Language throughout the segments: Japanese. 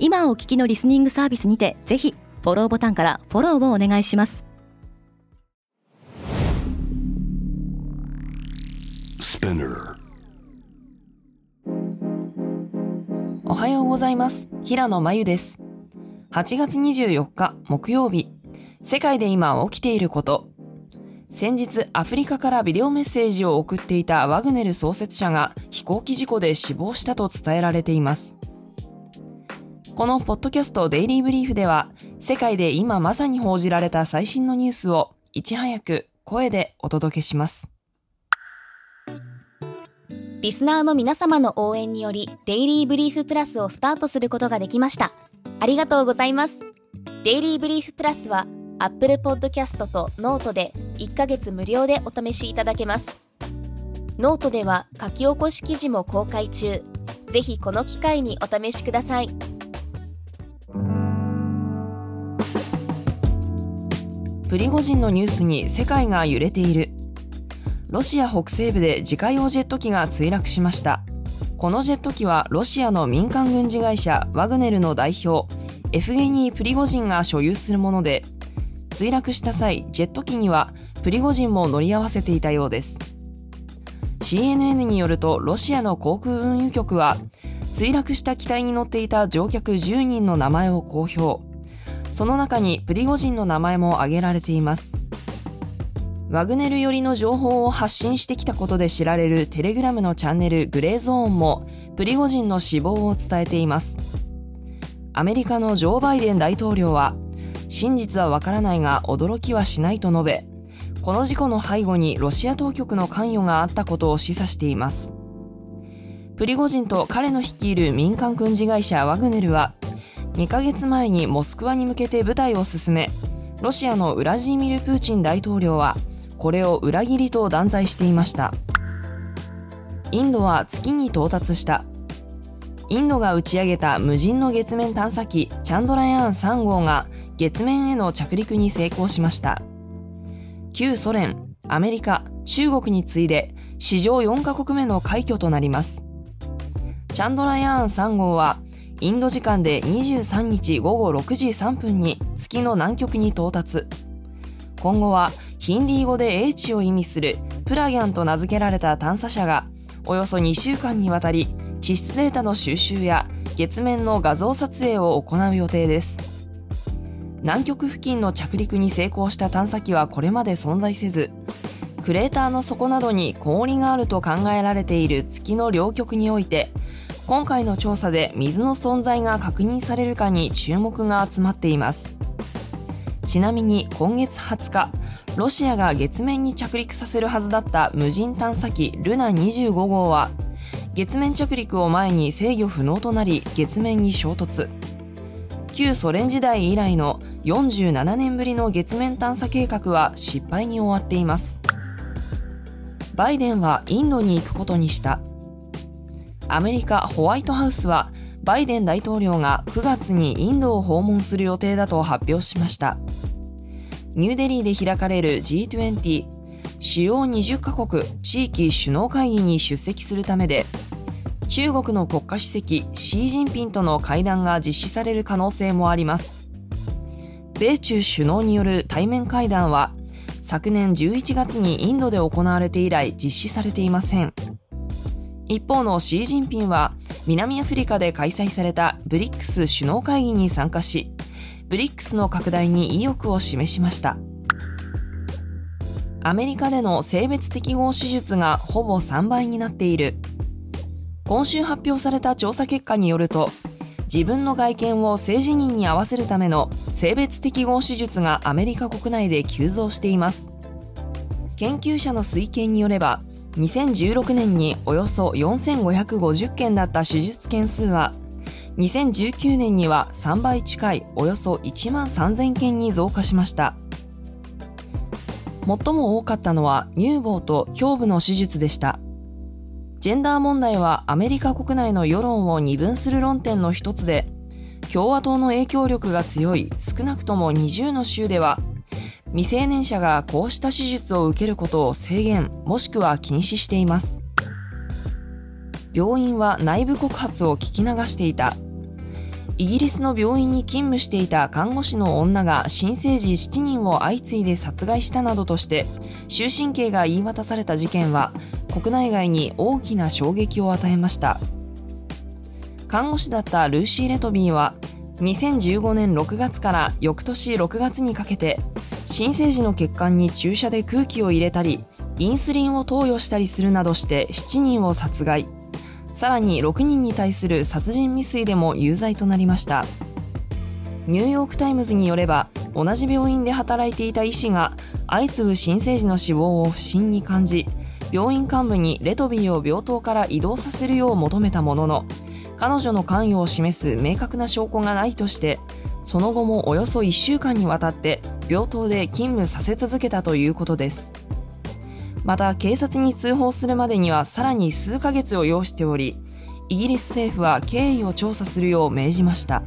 今お聞きのリスニングサービスにてぜひフォローボタンからフォローをお願いします。おはようございます。平野真由です。8月24日木曜日。世界で今起きていること。先日アフリカからビデオメッセージを送っていたワグネル創設者が飛行機事故で死亡したと伝えられていますこのポッドキャストデイリーブリーフでは世界で今まさに報じられた最新のニュースをいち早く声でお届けします。リスナーの皆様の応援によりデイリーブリーフプラスをスタートすることができました。ありがとうございます。デイリーブリーフプラスは Apple Podcast と Note で1ヶ月無料でお試しいただけます。ノートでは書き起こし記事も公開中。ぜひこの機会にお試しください。プリゴジンのニュースに世界が揺れている。ロシア北西部で自家用ジェット機が墜落しました。このジェット機はロシアの民間軍事会社ワグネルの代表エフゲニー・プリゴジンが所有するもので墜落した際ジェット機にはプリゴジンも乗り合わせていたようです。CNN によるとロシアの航空運輸局は墜落した機体に乗っていた乗客10人の名前を公表。その中にプリゴジンの名前も挙げられています。ワグネル寄りの情報を発信してきたことで知られるテレグラムのチャンネルグレーゾーンもプリゴジンの死亡を伝えています。アメリカのジョー・バイデン大統領は真実はわからないが驚きはしないと述べこの事故の背後にロシア当局の関与があったことを示唆しています。プリゴジンと彼の率いる民間軍事会社ワグネルは2ヶ月前にモスクワに向けて部隊を進めロシアのウラジーミル・プーチン大統領はこれを裏切りと断罪していました。インドは月に到達した。インドが打ち上げた無人の月面探査機チャンドラヤーン3号が月面への着陸に成功しました。旧ソ連アメリカ中国に次いで史上4カ国目の快挙となります。チャンドラヤーン3号はインド時間で23日午後6時3分に月の南極に到達。今後はヒンディー語で英知を意味するプラギャンと名付けられた探査車がおよそ2週間にわたり地質データの収集や月面の画像撮影を行う予定です。南極付近の着陸に成功した探査機はこれまで存在せずクレーターの底などに氷があると考えられている月の両極において今回の調査で水の存在が確認されるかに注目が集まっています。ちなみに今月20日ロシアが月面に着陸させるはずだった無人探査機ルナ25号は月面着陸を前に制御不能となり月面に衝突。旧ソ連時代以来の47年ぶりの月面探査計画は失敗に終わっています。バイデンはインドに行くことにした。アメリカホワイトハウスはバイデン大統領が9月にインドを訪問する予定だと発表しました。ニューデリーで開かれる G20 主要20カ国地域首脳会議に出席するためで中国の国家主席シー・ジンピンとの会談が実施される可能性もあります。米中首脳による対面会談は昨年11月にインドで行われて以来実施されていません。一方のシー・ジンピンは南アフリカで開催されたブリックス首脳会議に参加しブリックスの拡大に意欲を示しました。アメリカでの性別適合手術がほぼ3倍になっている。今週発表された調査結果によると自分の外見を性自認に合わせるための性別適合手術がアメリカ国内で急増しています。研究者の推計によれば2016年におよそ4550件だった手術件数は2019年には3倍近いおよそ1万3000件に増加しました。最も多かったのは乳房と胸部の手術でした。ジェンダー問題はアメリカ国内の世論を二分する論点の一つで共和党の影響力が強い少なくとも20の州では未成年者がこうした手術を受けることを制限もしくは禁止しています。病院は内部告発を聞き流していた。イギリスの病院に勤務していた看護師の女が新生児7人を相次いで殺害したなどとして終身刑が言い渡された事件は国内外に大きな衝撃を与えました。看護師だったルーシー・レトビーは2015年6月から翌年6月にかけて新生児の血管に注射で空気を入れたりインスリンを投与したりするなどして7人を殺害。さらに6人に対する殺人未遂でも有罪となりました。ニューヨーク・タイムズによれば同じ病院で働いていた医師が相次ぐ新生児の死亡を不審に感じ病院幹部にレトビーを病棟から移動させるよう求めたものの彼女の関与を示す明確な証拠がないとしてその後もおよそ1週間にわたって病棟で勤務させ続けたということです。また警察に通報するまでにはさらに数ヶ月を要しておりイギリス政府は経緯を調査するよう命じました。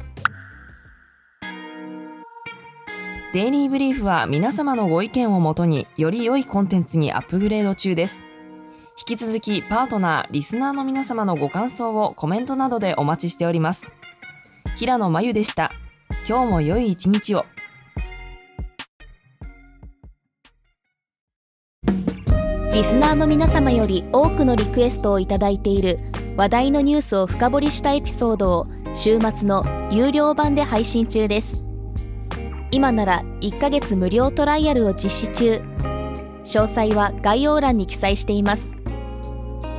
デイリーブリーフは皆様のご意見をもとにより良いコンテンツにアップグレード中です。引き続きパートナー、リスナーの皆様のご感想をコメントなどでお待ちしております。平野真由でした。今日も良い一日を。リスナーの皆様より多くのリクエストをいただいている話題のニュースを深掘りしたエピソードを週末の有料版で配信中です。今なら1ヶ月無料トライアルを実施中。詳細は概要欄に記載しています。